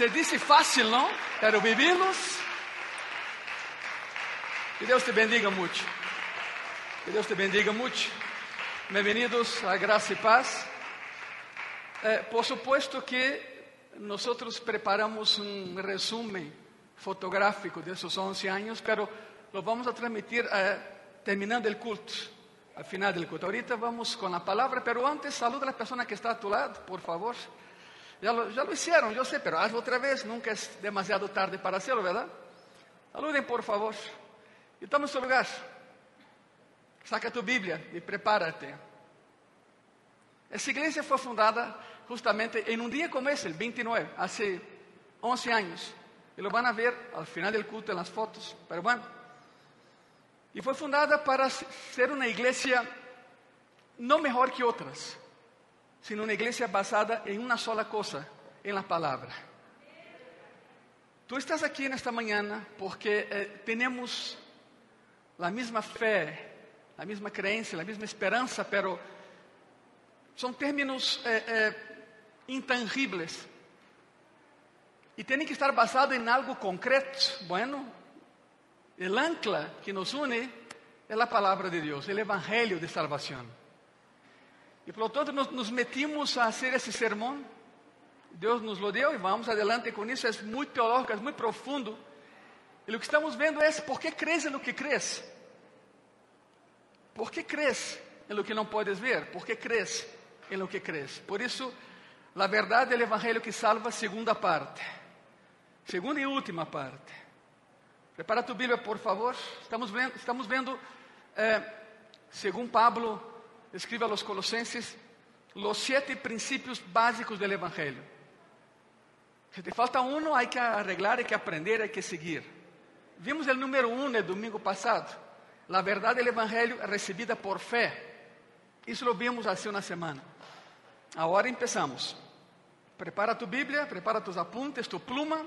Se dice fácil, ¿no? Pero vivimos. Que Deus te bendiga mucho. Que Deus te bendiga mucho. Bem-vindos a Graça e Paz. Eh, por supuesto que nosotros preparamos un resumen fotográfico de esos 11 años, pero lo vamos a transmitir eh, terminando el culto, al final del culto. Ahorita vamos con la palabra, pero antes saluda a la persona que está a tu lado, por favor. Lo, ya lo hicieron, yo sé, pero hazlo otra vez, nunca es demasiado tarde para hacerlo, ¿verdad? Saluden, por favor. Y toma su lugar. Saca tu Bíblia e prepárate. Essa igreja foi fundada justamente em um dia como esse, el 29, há 11 anos. E lo van a ver al final del culto en las fotos, pero bueno. E foi fundada para ser uma igreja não melhor que outras, sino uma igreja basada em uma sola coisa, em la palavra. Tu estás aqui nesta manhã porque eh, temos a mesma fé, a mesma crença, a mesma esperança, pero são términos eh, eh, intangíveis e têm que estar basados em algo concreto. Bueno, o ancla que nos une é a palavra de Deus, o evangelho de salvação. E por lo tanto nos, metimos a fazer esse sermão. Deus nos lo deu e vamos adelante com isso. É muito teológico, é muito profundo. E o que estamos vendo é por que crees no que crees. ¿Por qué crees en lo que no puedes ver? ¿Por qué crees en lo que crees? Por eso, la verdad del Evangelio que salva, segunda parte. Segunda y última parte. Prepara tu Bíblia, por favor. Estamos vendo, estamos vendo eh, según Pablo escribe a los Colossenses, los siete principios básicos del Evangelio. Si te falta uno, hay que arreglar, hay que aprender, hay que seguir. Vimos el número uno el domingo pasado. La verdad del Evangelio recibida por fé. Isso lo vimos hace una semana. Agora empezamos. Prepara tu Bíblia, prepara tus apuntes, tu pluma.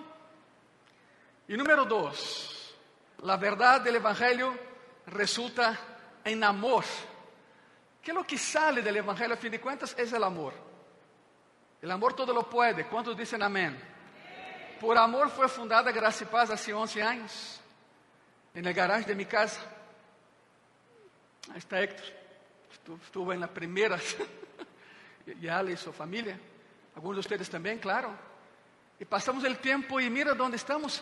E número dois, la verdad del Evangelio resulta en amor. Que é que sale del Evangelio a fin de cuentas es el amor. El amor todo lo puede. ¿Cuántos dicen amén? Por amor foi fundada Graça e Paz hace 11 anos, en el garage de mi casa. Ahí está Héctor. Estuvo, en la primera. y Ale y su familia. Algunos de ustedes también, claro. Y pasamos el tiempo y mira dónde estamos.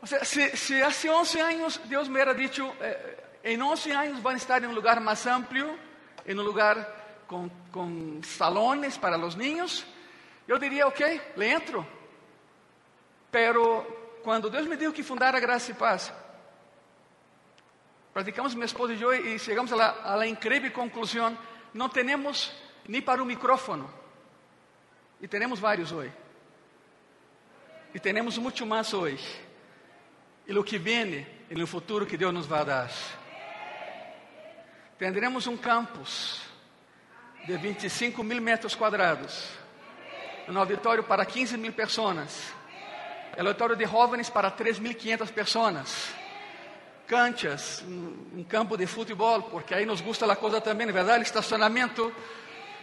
O sea, si, si hace 11 años Dios me hubiera dicho, eh, en 11 años van a estar en un lugar más amplio, en un lugar con, con salones para los niños, yo diría, ok, le entro. Pero cuando Deus me dijo que fundara Graça e Paz, Praticamos minha esposa e eu e chegamos à, à incrível conclusão: não temos nem para o micrófono. E temos vários hoje. E temos muito mais hoje. E o que vem e no futuro que Deus nos vai dar. Tendremos um campus de 25 mil metros quadrados. Um auditório para 15 mil pessoas. Um auditório de jovens para 3.500 pessoas canchas, um, campo de futebol, porque aí nos gusta a coisa também, na verdade, estacionamento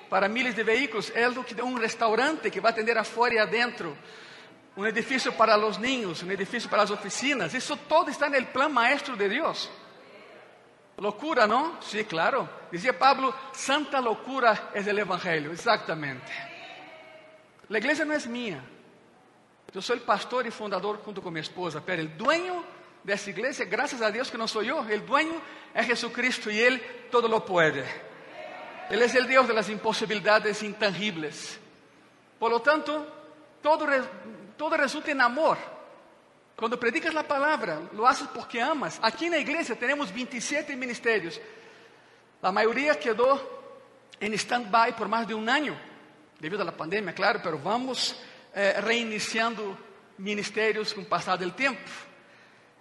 para miles de veículos, é um restaurante que vai atender afuera e adentro, um edifício para os niños, um edifício para as oficinas, isso todo está no plano maestro de Deus. Loucura, não? Sim, sí, claro. Dizia Pablo, santa loucura é o evangelho, exatamente. A igreja não é minha. Eu sou o pastor e fundador junto com minha esposa, pero o dueño dessa igreja, graças a Deus que não sou eu, o dueño é Jesucristo e Ele todo lo puede. Ele é o Deus de las imposibilidades intangibles. Por lo tanto, todo, todo resulta em amor. Quando predicas a palavra, lo haces porque amas. Aqui na igreja temos 27 ministérios. A maioria quedou em stand-by por mais de um ano, devido à pandemia, claro, mas vamos eh, reiniciando ministérios com o passar do tempo.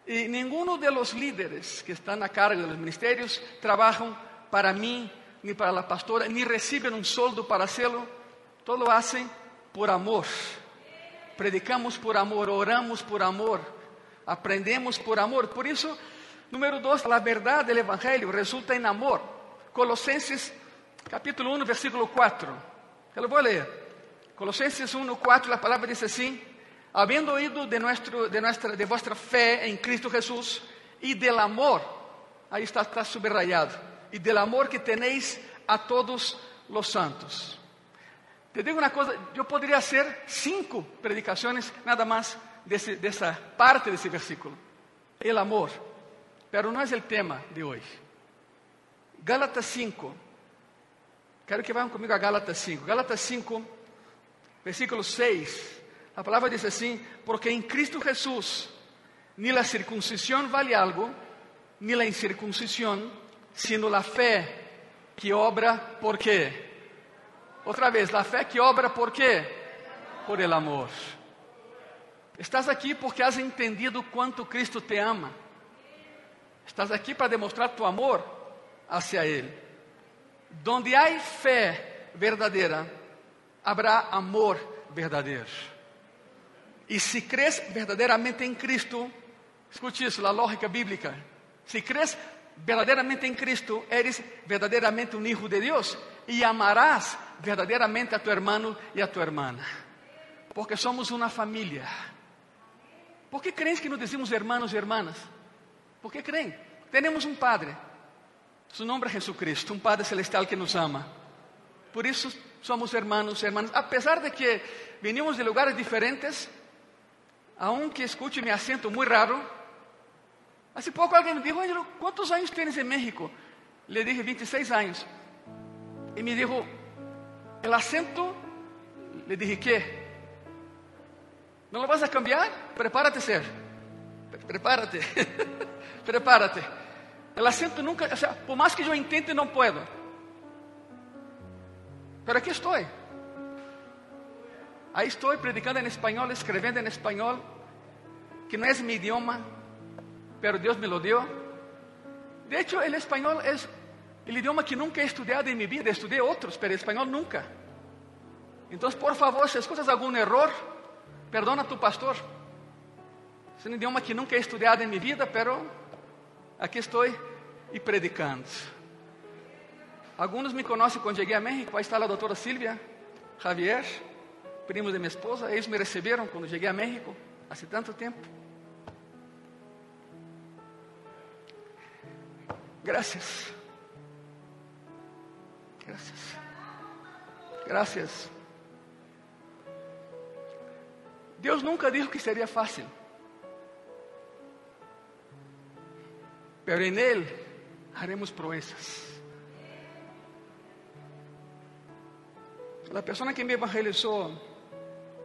Ninguno de los líderes que están a cargo de los ministerios para mí ni para la pastora, ni reciben un sueldo para hacerlo. Todo lo hacen por amor. Predicamos por amor, oramos por amor, aprendemos por amor. Por eso, número dos, la verdad del Evangelio resulta en amor. Colosenses capítulo 1, versículo 4. Eu vou ler. Colossenses 1, 4, a palavra diz assim: habiendo oído de, nuestro, de, nuestra, de vuestra fe en Cristo Jesús y del amor, ahí está, está subrayado, y del amor que tenéis a todos los santos. Te digo una cosa, yo podría hacer cinco predicaciones nada más de, ese, de esa parte de ese versículo, el amor, pero no es el tema de hoy. Gálatas 5, quero que vayan conmigo a Gálatas 5, Gálatas 5, versículo 6, a palavra diz assim: Porque em Cristo Jesús ni la circuncisión vale algo, ni la incircuncisión, sino la fe que obra por quê? Outra vez, la fe que obra por quê? Por el amor. Estás aqui porque has entendido quanto Cristo te ama. Estás aqui para demonstrar tu amor hacia Ele. Donde há fé verdadeira, habrá amor verdadeiro. E se crês verdadeiramente em Cristo, escute isso, a lógica bíblica. Se crês verdadeiramente em Cristo, eres verdadeiramente um hijo de Deus e amarás verdadeiramente a tu hermano e a tu hermana. Porque somos uma família. ¿Por que crees que nos decimos hermanos e hermanas? ¿Por creem? Temos um Padre. Su nome é Jesucristo, um Padre celestial que nos ama. Por isso somos hermanos e hermanas. Apesar de que venimos de lugares diferentes, aunque escute mi acento muy raro, hace poco alguien me dijo, Ángelo, ¿cuántos años tienes en México? Le dije 26 años. Y me dijo, el acento, le dije, ¿qué? ¿No lo vas a cambiar? Prepárate, ser. Prepárate. Prepárate. El acento nunca, o sea, por más que yo intente, no puedo. Pero aquí estoy. Ahí estoy predicando en español, escribiendo en español, que no es mi idioma, pero Dios me lo dio. De hecho, el español es el idioma que nunca he estudiado en mi vida. Estudié otros, pero el español nunca. Entonces, por favor, si escuchas algún error, perdona a tu pastor. Es un idioma que nunca he estudiado en mi vida, pero aquí estoy y predicando. Algunos me conocen cuando llegué a México. Ahí está la doctora Silvia Javier primos de minha esposa, eles me receberam quando cheguei a México, há tanto tempo. Graças. Graças. Graças. Deus nunca disse que seria fácil. Pero en Él haremos proezas. La persona que me evangelizó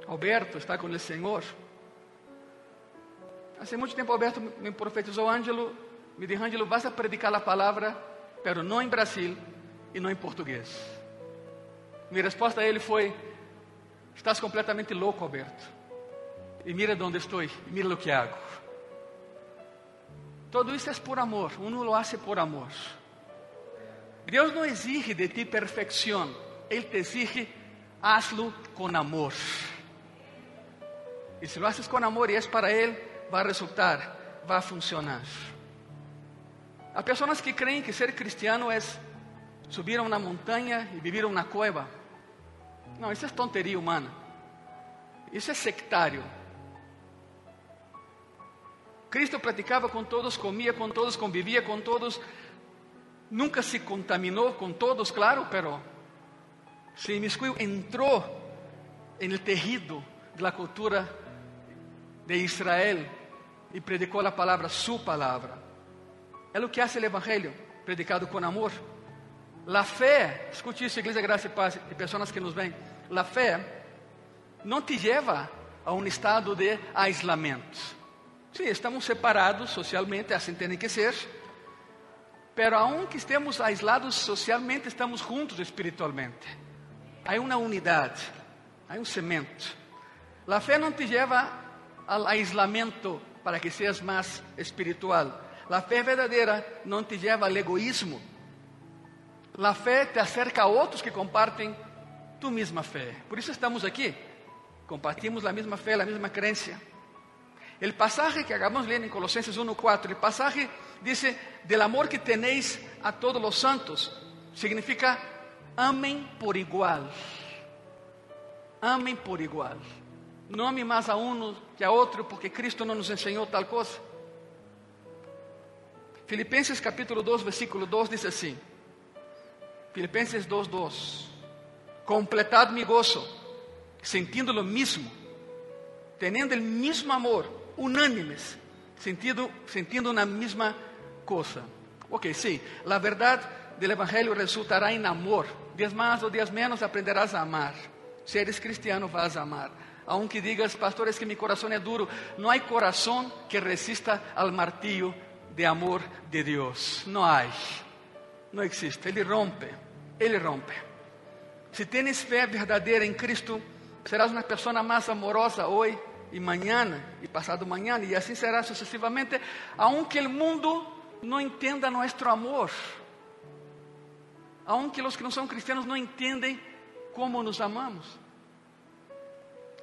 Alberto está com o Senhor. Há muito tempo Alberto me profetizou, Ângelo, me disse, Ângelo, vas a predicar a palavra, pero não em Brasil e não em português. Minha resposta a ele foi, estás completamente louco, Alberto. E mira onde estou, e mira o que hago. Todo isso é por amor, uno lo hace por amor. Deus não exige de ti perfeição, Ele te exige hazlo con amor. Y si lo haces con amor y es para Él, va a resultar, va a funcionar. Há pessoas que creem que ser cristiano é subir a uma montanha e viver uma cueva. Não, isso é tonteria humana. Isso é sectário. Cristo praticava com todos, comia com todos, convivia com todos, nunca se contaminou com todos, claro, pero se inmiscuiu, entrou en el tejido de la cultura de Israel e predicou a palavra, su palavra. É o que hace o Evangelho, predicado com amor. La fé, escute isso, Igreja Graça e Paz, e pessoas que nos vêm. La fé não te leva a um estado de aislamento. Sim, estamos separados socialmente, assim tem que ser. Pero aunque estemos aislados socialmente, estamos juntos espiritualmente. Há uma unidade, há um cemento. A fé não te leva ao aislamento para que seas mais espiritual. A fé verdadeira não te leva ao egoísmo. A fé te acerca a outros que compartem tu mesma fé. Por isso estamos aqui. Compartimos a mesma fé, a mesma crença. El pasaje que acabamos de leer en Colosenses 1.4, el pasaje dice, del amor que tenéis a todos los santos, significa amem por igual. Amem por igual. no ame más a uno que a otro porque Cristo no nos enseñó tal cosa. Filipenses capítulo 2, versículo 2 dice así. Filipenses 2, 2. Completad mi gozo, sintiendo lo mismo, teniendo el mismo amor, unánimes, sentindo, sentindo una misma cosa. Ok, sí, la verdad del Evangelio resultará en amor. Dias más o dias menos aprenderás a amar. Si eres cristiano, vas a amar. Aunque digas, pastor, es que mi corazón es duro, no hay corazón que resista al martillo de amor de Dios. No hay. No existe. Ele rompe. Ele rompe. Se tienes fé verdadeira em Cristo, serás uma pessoa mais amorosa hoje e mañana e passado mañana e assim será sucessivamente, aunque o mundo não entenda nosso amor. Aunque os que não são cristianos não entendem como nos amamos.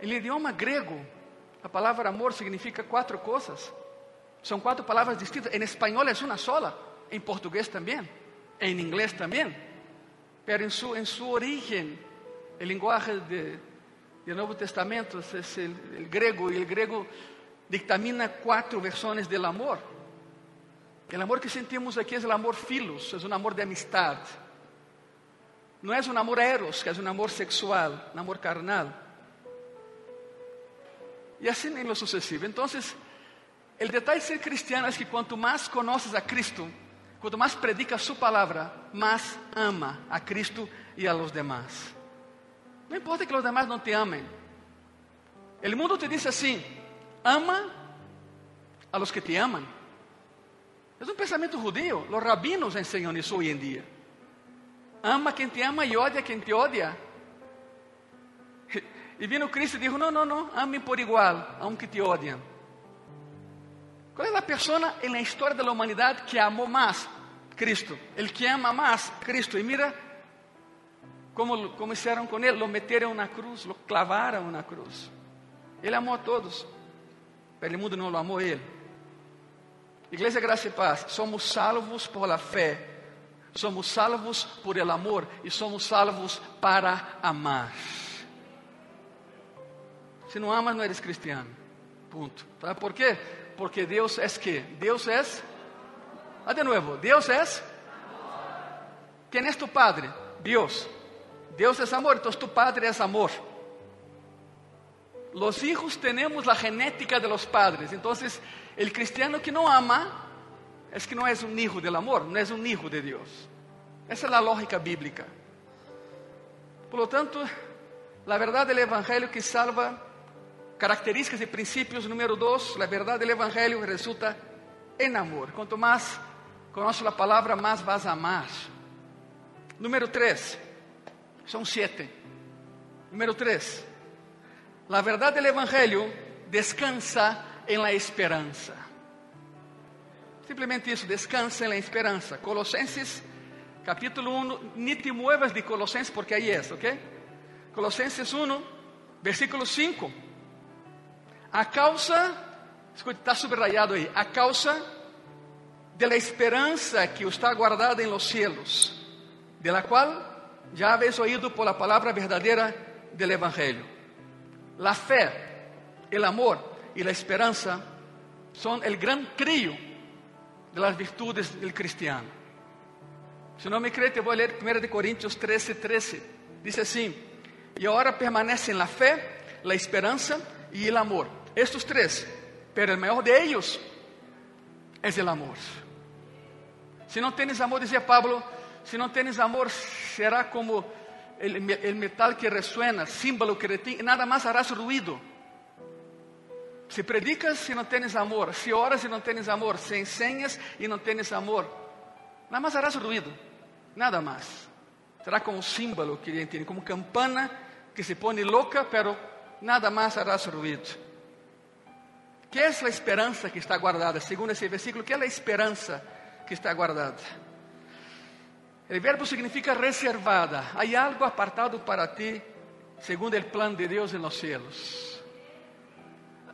Em idioma grego, a palavra amor significa quatro coisas. São quatro palavras distintas. Em espanhol é uma sola, em português também, em inglês também. Pero em su, em su origen, o linguagem de, do Novo Testamento é o grego, e o grego dictamina quatro versões do amor. O amor que sentimos aqui é o amor filos, é um amor de amistade. Não é um amor eros, que é um amor sexual, um amor carnal. E assim em lo sucessivo. Então, o detalhe de ser cristiano é que quanto mais conheces a Cristo, quanto mais predica su palavra, mais ama a Cristo e a los demás. Não importa que os demás não te amem. O mundo te diz assim: ama a los que te aman. É um pensamento judío. Os rabinos ensinam isso hoje em dia. Ama quem te ama e odia quem te odia. E vino Cristo e disse: Não, não, não, ame por igual, aunque te odiam. Qual é a pessoa na história da humanidade que amou mais? Cristo. El que ama mais? Cristo. E mira como, como fizeram com ele: lo meteram na cruz, lo clavaram na cruz. Ele amou a todos, mas o mundo não lo amou ele. Igreja Graça e Paz, somos salvos por la fé, somos salvos por el amor e somos salvos para amar. Se não amas, não eres cristiano. Ponto. ¿Sabe por quê? Porque Deus é que? Deus é. Ah, de novo. Deus é. Quem é tu padre? Deus. Deus é amor, então tu padre é amor. Los hijos tenemos la genética de los padres. Entonces, el cristiano que no ama es que no es un hijo del amor, no es un hijo de Dios. Esa es la lógica bíblica. Por lo tanto, la verdad del Evangelio que salva características y principios. Número dos, la verdad del Evangelio resulta en amor. Cuanto más conoces la palabra, más vas a. Número tres, son siete. Número tres, la verdad del Evangelio descansa en la esperanza. Simplemente isso, descansa en la esperanza. Colossenses, capítulo 1, ni te muevas de Colossenses porque ahí es, ¿ok? Colossenses 1, versículo 5. A causa, escute, está subrayado aí, a causa de la esperanza que está guardada en los cielos, de la cual ya habéis oído por la palabra verdadera del Evangelio. La fe, el amor y la esperanza son el gran trío de las virtudes del cristiano. Se não me crê, te vou ler 1 Coríntios 13, 13. Diz assim: E agora permanecem a fé, a esperança e o amor. Estes três, pero o maior de ellos é o amor. Se não tens amor, dizia Pablo, se não tens amor, será como o metal que resuena, símbolo que retém, nada mais harás ruído. Se predicas e não tens amor, se oras e não tens amor, se enseñas e não tens amor, nada mais harás ruído, nada mais. Será como um símbolo que ele como campana que se põe louca, pero nada mais harás ruído. Que é a esperança que está guardada? Segundo esse versículo, que é a esperança que está guardada? O verbo significa reservada. Há algo apartado para ti, segundo o plano de Deus los cielos.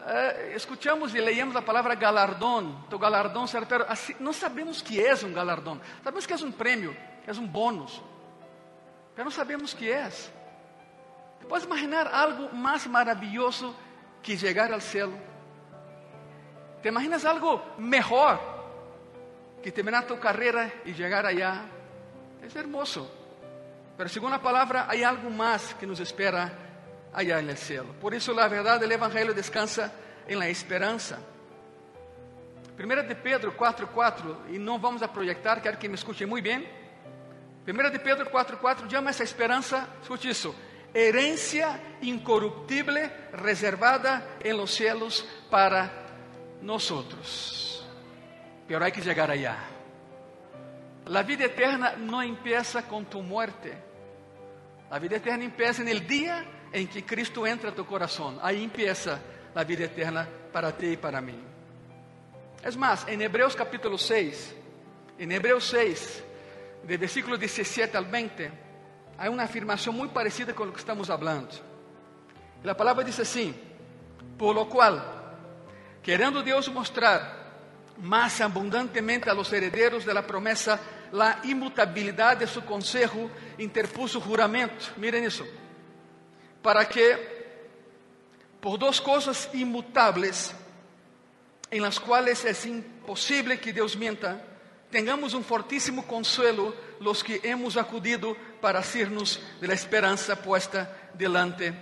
Uh, escuchamos e leemos a palavra galardão. Tu galardão será, pero assim, não sabemos que é um galardão. Sabemos que é um prêmio, é um bônus. Mas não sabemos que é. Podes imaginar algo mais maravilhoso que llegar al cielo? ¿Te imaginas algo mejor que terminar tu carrera y llegar allá? Es hermoso. Pero según la palabra hay algo más que nos espera allá en el cielo. Por eso la verdad del Evangelio descansa en la esperanza. Primera de Pedro 4:4 e não vamos a projetar, quero que me escute muito bem. Primeira de Pedro 4:4 chama essa esperança, escute isso, herência incorruptível reservada em los cielos para nosotros. Pero hay que llegar allá. La vida eterna no empieza con tu muerte. La vida eterna empieza en el día en que Cristo entra a tu corazón. Ahí empieza la vida eterna para ti y para mí. Es más, en Hebreos capítulo 6, en Hebreos 6, de versículo 17 al 20, hay una afirmación muy parecida con lo que estamos hablando. La palabra dice así, por lo cual, queriendo Dios mostrar más abundantemente a los herederos de la promesa la inmutabilidad de su consejo, interpuso juramento. Miren eso. Para que, por dos cosas inmutables, en las cuales es imposible que Dios mienta, tengamos un fortísimo consuelo los que hemos acudido para hacernos de la esperanza puesta delante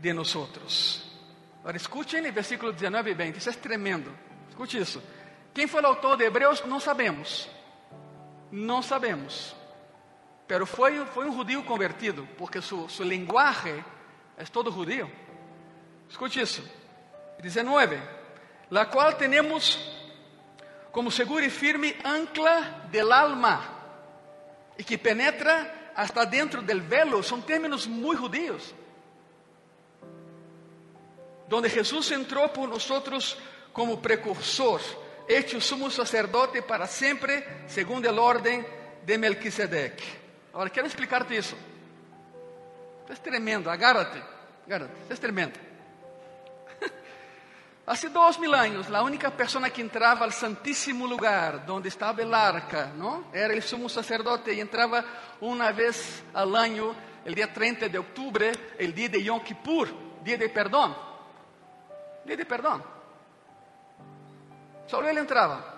de nosotros. Ahora escuchen el versículo 19 y 20, eso es tremendo. Escuche eso. ¿Quién fue el autor de Hebreos? No sabemos. No sabemos. Pero fue, fue un judío convertido, porque su, su lenguaje es todo judío. Escuche eso. 19. La cual tenemos como segura y firme ancla del alma y que penetra hasta dentro del velo. Son términos muy judíos. Donde Jesús entró por nosotros como precursor, hecho sumo sacerdote para siempre, según el orden de Melquisedec. Ahora quiero explicarte isso. É tremendo, agárrate, agárrate, é tremendo. Hace dois mil anos, a única pessoa que entrava ao santíssimo lugar, onde estava el arca, não? era o sumo sacerdote e entrava uma vez al año, el dia 30 de outubro, el dia de Yom Kippur, dia de perdão. Dia de perdão. Só ele entrava.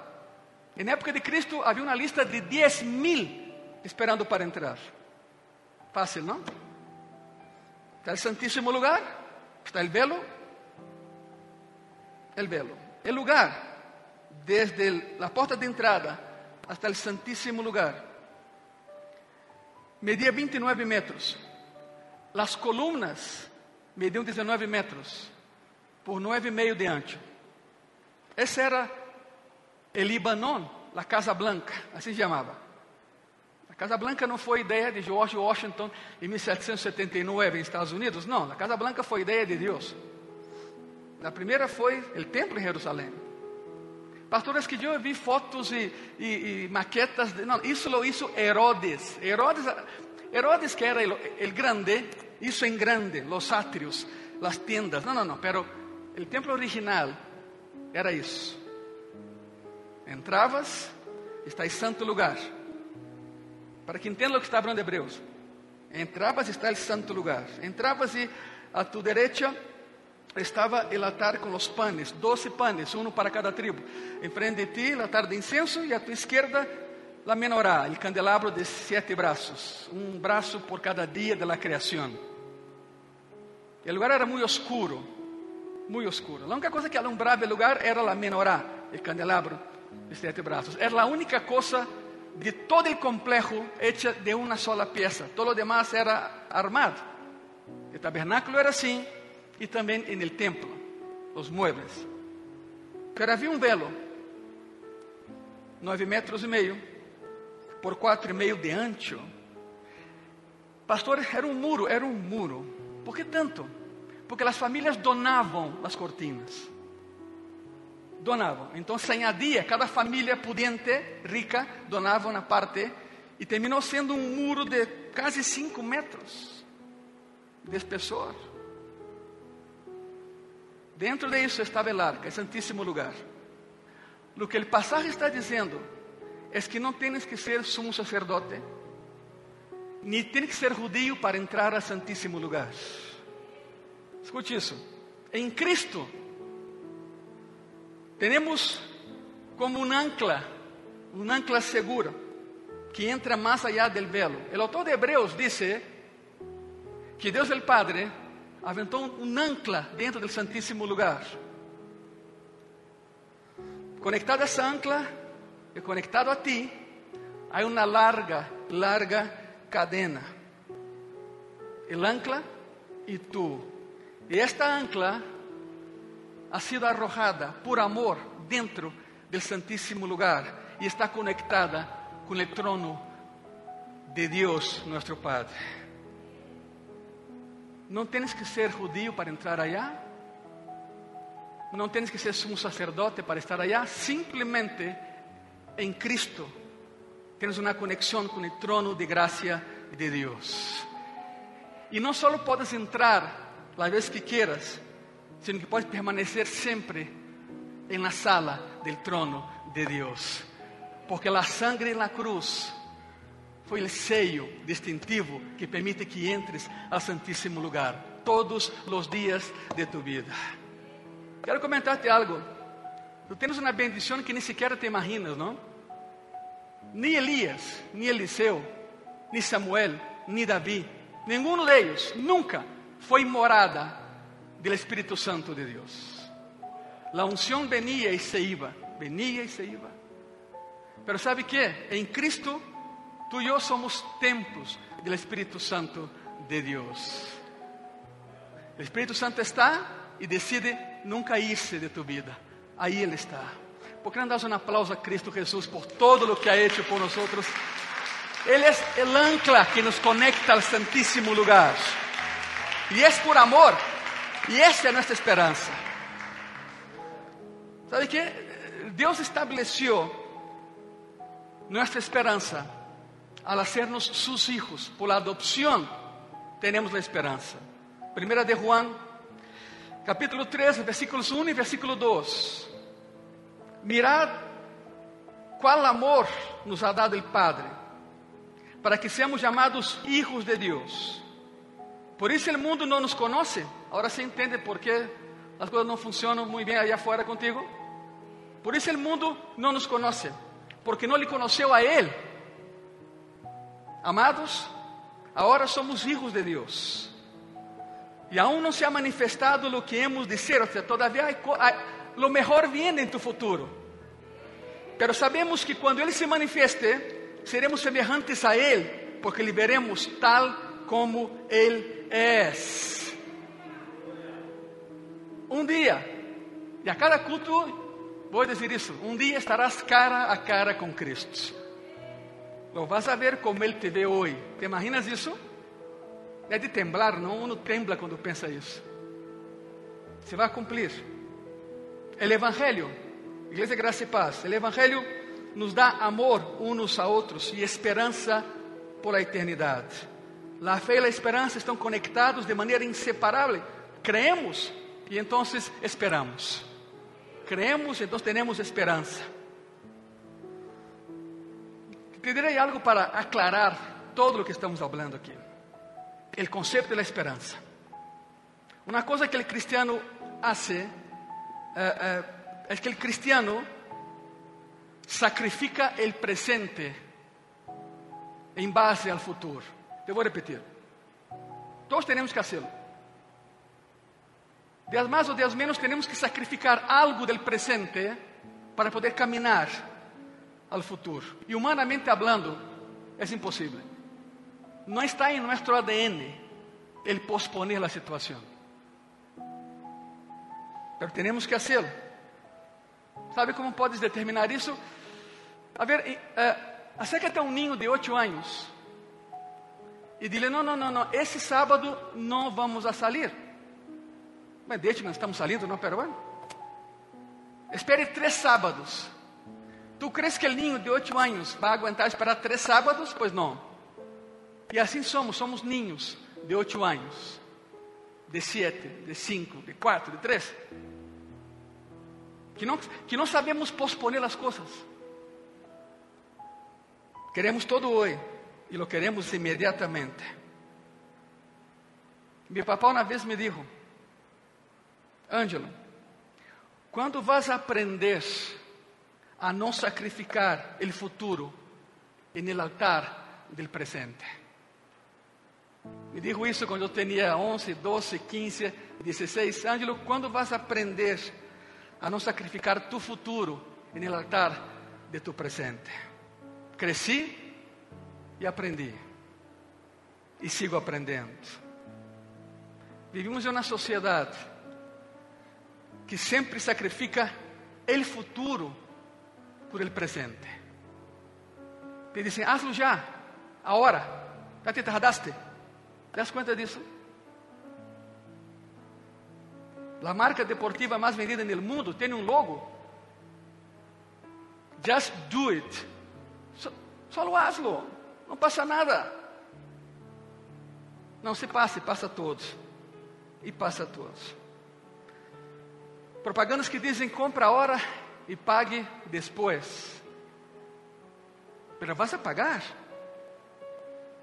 E na época de Cristo havia uma lista de 10 mil esperando para entrar. Fácil, não? Está o santíssimo lugar, está o velo, el velo. El lugar, desde el, la puerta de entrada hasta el santísimo lugar, medía 29 metros. Las columnas mediam 19 metros por 9,5 de ancho. Esse era el Libanon, la Casa Blanca, assim se chamava. A Casa Blanca não foi ideia de George Washington em 1779 em Estados Unidos, não. A Casa Blanca foi ideia de Deus. A primeira foi o templo em Jerusalém. Pastores que eu vi fotos e, e, e maquetas. De, não, isso lo hizo Herodes. Herodes, Herodes que era o grande, isso em grande, os átrios, as tiendas. Não, não, não, pero o templo original era isso. Entravas, está em santo lugar. Para que entenda o que está falando Hebreus. Entravas, está em santo lugar. Entravas e a tu derecha estava o altar com os panes, doze panes, um para cada tribo. Enfrente de ti, o altar de incenso, e a tua esquerda, a menorá, o candelabro de sete braços, um braço por cada dia da criação. O lugar era muito oscuro, muito oscuro. A única coisa que alumbrava o lugar era a menorá, o candelabro de sete braços. Era a única coisa de todo o complexo hecha de uma sola peça. Todo o demás era armado. O tabernáculo era assim, e também en el templo, os muebles. Pero havia um velo, nove metros e meio, por quatro e meio de ancho. Pastor, era um muro, era um muro. Por que tanto? Porque as famílias donavam as cortinas. Donavam. Então se añadia, cada família pudiente, rica, donava uma parte e terminou sendo um muro de quase cinco metros de espessor. Dentro de isso estava el arca, el santíssimo lugar. Lo que el pasaje está dizendo es que não tienes que ser sumo sacerdote, ni tienes que ser judío para entrar al santíssimo lugar. Escute isso. En Cristo tenemos como un ancla, un ancla seguro, que entra más allá del velo. El autor de Hebreos dice que Dios el Padre aventó un ancla dentro del santísimo lugar. Conectada a esa ancla y conectado a ti, hay una larga, larga cadena. El ancla y tú. Y esta ancla ha sido arrojada por amor dentro del santísimo lugar y está conectada con el trono de Dios nuestro Padre. No tienes que ser judío para entrar allá. No tienes que ser un sacerdote para estar allá. Simplemente en Cristo tienes una conexión con el trono de gracia de Dios. Y no solo puedes entrar la vez que quieras, sino que puedes permanecer siempre en la sala del trono de Dios. Porque la sangre en la cruz fue el sello distintivo que permite que entres al santísimo lugar todos los días de tu vida. Quiero comentarte algo. Tú tienes una bendición que ni siquiera te imaginas, ¿no? Ni Elías, ni Eliseo, ni Samuel, ni David, ninguno de ellos nunca fue morada del Espíritu Santo de Dios. La unción venía y se iba, venía y se iba. Pero ¿sabe qué? En Cristo tú y yo somos templos del Espíritu Santo de Dios. El Espíritu Santo está y decide nunca irse de tu vida. Ahí Él está. ¿Por qué no das un aplauso a Cristo Jesús por todo lo que ha hecho por nosotros? Él es el ancla que nos conecta al santísimo lugar. Y es por amor. Y esa es nuestra esperanza. ¿Sabe qué? Dios estableció nuestra esperanza al hacernos sus hijos. Por la adopción tenemos la esperanza. Primera de Juan, capítulo 3, versículos 1 y versículo 2. Mirad cuál amor nos ha dado el Padre para que seamos llamados hijos de Dios. Por isso o mundo não nos conhece. Agora você entende por que as coisas não funcionam muito bem allá fora contigo? Por isso o mundo não nos conhece, porque não lhe conheceu a Ele. Amados, agora somos hijos de Deus. E aún não se ha manifestado o que hemos de ser, ou seja, todavía hay, hay, lo mejor viene en tu futuro. Pero sabemos que quando Ele se manifeste, seremos semelhantes a Ele, porque lhe veremos tal como Ele é. Um dia, e a cada culto vou dizer isso: um dia estarás cara a cara com Cristo. Lo vas a ver como Ele te vê hoje. ¿Te imaginas isso? É de temblar, não? Uno tembla quando pensa isso. Se vai cumprir. O Evangelho, Igreja Graça e Paz, o Evangelho nos dá amor uns a outros e esperança por a eternidade. La fe y la esperanza están conectados de manera inseparable. Creemos y entonces esperamos. Creemos y entonces tenemos esperanza. Te diré algo para aclarar todo lo que estamos hablando aquí. El concepto de la esperanza. Una cosa que el cristiano hace uh, uh, es que el cristiano sacrifica el presente en base al futuro. Eu vou repetir. Todos temos que hacerlo. Dias mais ou dias menos, temos que sacrificar algo del presente para poder caminar al futuro. E humanamente hablando, é impossível. Não está em nosso ADN el posponer a situação. Pero temos que hacerlo. ¿Sabe como podes determinar isso? A ver, uh, acércate a um ninho de oito anos e dile: Não, não, não, não, esse sábado não vamos a sair. Mas deixe, nós estamos saindo, não, pero bueno. Espere três sábados. Tu crees que o ninho de oito anos vai aguentar esperar três sábados? Pois não. E assim somos, somos ninhos de oito anos, de sete, de cinco, de quatro, de três. Que não, que não sabemos posponer as coisas. Queremos todo hoje e lo queremos imediatamente. Mi papá una vez me dijo, Ângelo, quando vas aprender a não sacrificar o futuro no altar do presente? Me dijo isso quando eu tinha 11, 12, 15, 16. Ângelo, quando vas aprender a não sacrificar tu futuro no altar de tu presente? Cresci e aprendi. E sigo aprendendo. Vivimos em uma sociedade que sempre sacrifica o futuro por el presente. Te dizem, hazlo já, agora. Já te tardaste? ¿Te das conta disso? A marca deportiva mais vendida no mundo tem um logo. Just do it. So, solo hazlo. Não passa nada. Não se passa, passa todos. E passa a todos. Propagandas que dizem compra hora e pague depois. Pero vas a pagar.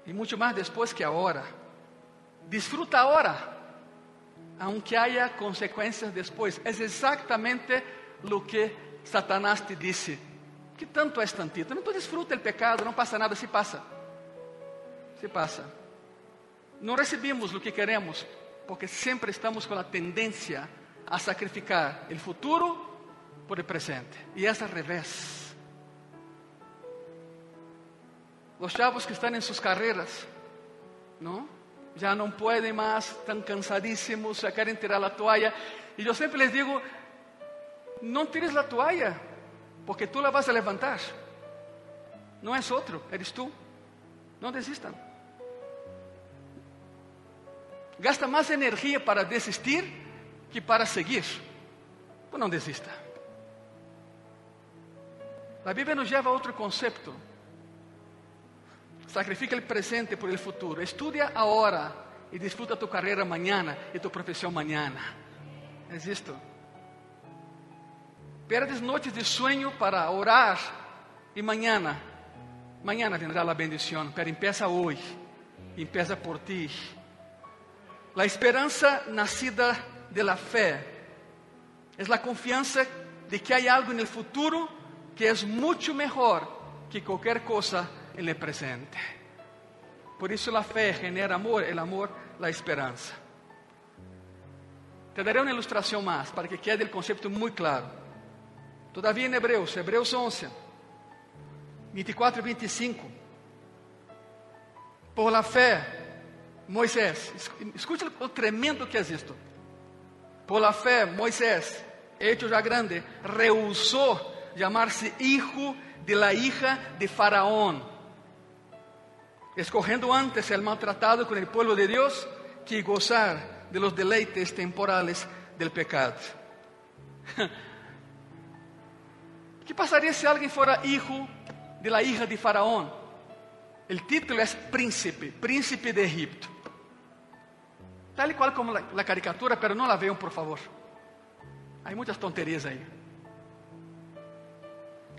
E muito mais depois que a hora. Disfruta a hora. Aunque haya consequências depois. É exatamente o que Satanás te disse. Que tanto é tantito? Não tu disfruta o pecado, não passa nada, se passa. Se passa. Não recebemos o que queremos, porque sempre estamos com a tendência a sacrificar o futuro por o presente. E é al revés. Os chavos que estão em suas carreiras, não? Já não podem mais, estão cansadíssimos, já querem tirar a toalha. E eu sempre les digo: não tires a toalha, porque tu la vas a levantar. Não és outro, eres tu. Não desistam. Gasta mais energia para desistir que para seguir. Pues não desista. A Bíblia nos leva a outro conceito. Sacrifica o presente por el futuro. Estudia agora e disfruta tu carreira amanhã e tu profissão amanhã. É isto. Perdes noites de sueño para orar e amanhã, amanhã vendrá a bendição. Pero empieza hoje. Empieza por ti. A esperança nascida de la fe es la confianza de que hay algo en el futuro que es mucho mejor que cualquier cosa en el presente. Por eso la fe genera amor, el amor, la esperanza. Te daré una ilustración más para que quede el concepto muy claro. Todavía en Hebreos, Hebreos 11, 24 y 25. Por la fe, Moisés, escute o tremendo que é isto. Por la fé, Moisés, hecho ya grande, rehusó llamarse hijo de la hija de Faraón, escogiendo antes el maltratado con el pueblo de Dios que gozar de los deleites temporales del pecado. ¿Qué pasaría si alguien fuera hijo de la hija de Faraón? El título es príncipe, príncipe de Egipto. Tal e qual como a caricatura, pero não la vean, por favor. Há muitas tonterias aí.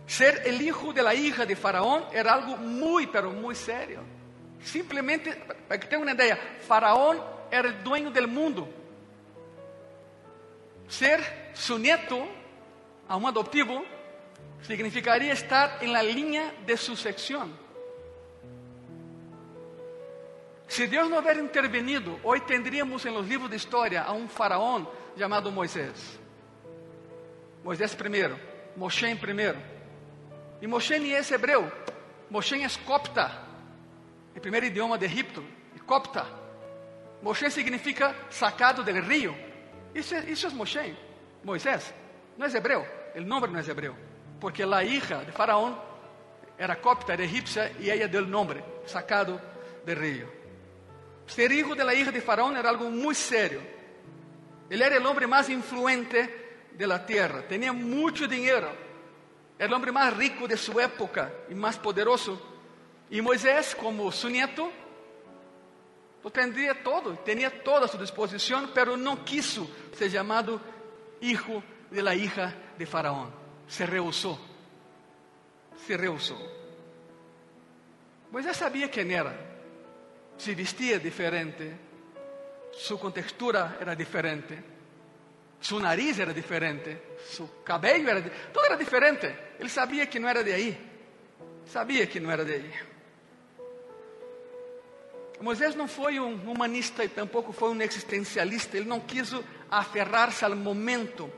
Ser el hijo de la hija de Faraón era algo muy, pero muy serio. Simplesmente, para que tenham uma ideia, Faraón era o dueño del mundo. Ser su nieto, a um adoptivo, significaria estar em la linha de sucessão. Se Deus não houver intervenido, hoje teríamos em los livros de história a um faraó chamado Moisés. Moisés primeiro, Moshe primeiro. E Moshe nem é hebreu, Moshe é copta, o primeiro idioma de Egipto, copta. Moshe significa sacado del rio. Isso é, isso é Moshe, Moisés. Não é hebreu, o nome não é hebreu, porque a hija de Faraón era copta, era egípcia, e ela deu o nome, sacado del rio. Ser hijo de la hija de Faraón era algo muy serio. Él era el hombre más influente de la tierra, tenía mucho dinero, era el hombre más rico de su época y más poderoso. Y Moisés, como su nieto, lo tendría todo, tenía todo a su disposición, pero no quiso ser llamado hijo de la hija de Faraón. Se rehusó. Se rehusó. Moisés sabía quién era se vestia diferente, sua contextura era diferente, Su nariz era diferente, su cabello era, todo era diferente. Ele sabia que não era de aí. Sabia que não era de aí. Moisés não foi um humanista e tampouco foi um existencialista. Ele não quis aferrar-se ao momento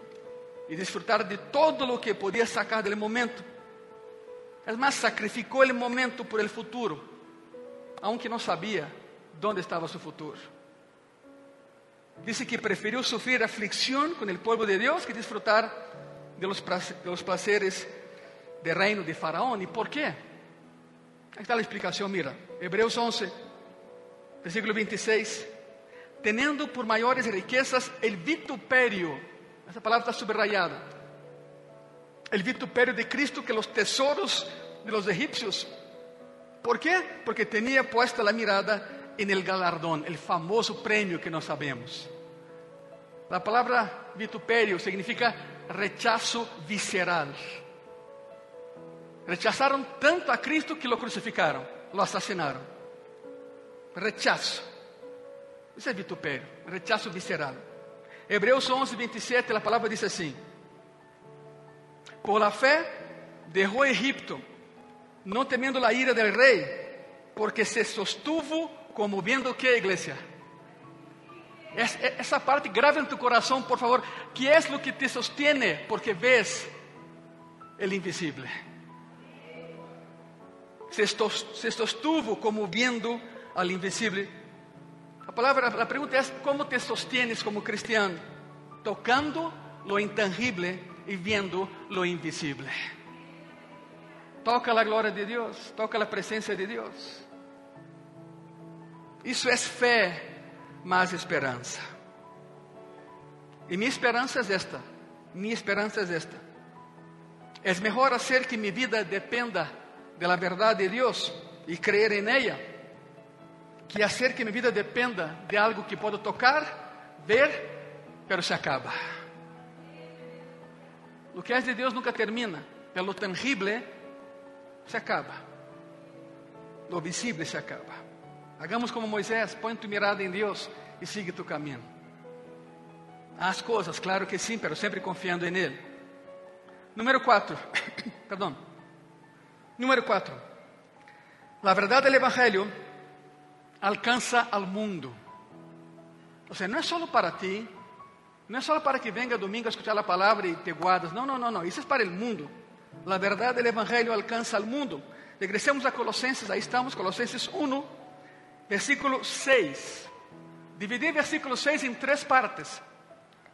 e desfrutar de todo o que podia sacar do momento. Mais, sacrificou o momento por el futuro, aunque não sabia onde estava seu futuro. Dice que preferiu sofrer aflicção com o povo de Deus que desfrutar de los, de los placeres del reino de Faraón. ¿Y por qué? Ahí está la explicación, mira. Hebreos 11, versículo 26. Teniendo por mayores riquezas el vituperio, esa palabra está subrayada, el vituperio de Cristo que los tesoros de los egipcios. ¿Por qué? Porque tenía puesta la mirada en el galardón, el famoso premio que no sabemos. La palabra vituperio significa rechazo visceral. Rechazaram tanto a Cristo que lo crucificaram, lo assassinaram. Rechazo. Isso é vitupério, rechazo visceral. Hebreus 11, 27, a palavra diz assim: Por la fé, derrou Egipto, não temendo a ira del rei, porque se sostuvo como vendo que, igreja? Essa parte grave em tu coração, por favor. Que é o que te sostiene? Porque ves o invisível. Se, se sostuvo como vendo al invisível. A palavra, a pergunta é: como te sostienes como cristiano? Tocando lo intangible e vendo lo invisível. Toca a glória de Deus, toca a presença de Deus. Isso é fé mais esperança. E minha esperança é esta. Minha esperança é esta. É melhor hacer que minha vida dependa da verdade de Deus e crer em ela, que hacer que minha vida dependa de algo que posso tocar, ver, pero se acaba. O que é de Deus nunca termina, pelo tangível se acaba. Lo visível se acaba. Hagamos como Moisés, põe tu mirada em Deus e siga tu caminho. As coisas, claro que sim, pero sempre confiando em Ele. Número 4, perdão. Número 4. A verdade do Evangelho alcança ao mundo. Ou seja, não é só para ti, não é só para que venga domingo a escuchar a palavra e te guardas. Não, não, não, não. Isso é para o mundo. A verdade do Evangelho alcança ao mundo. Regressemos a Colossenses, aí estamos, Colossenses 1, versículo 6. Dividi versículo 6 em três partes.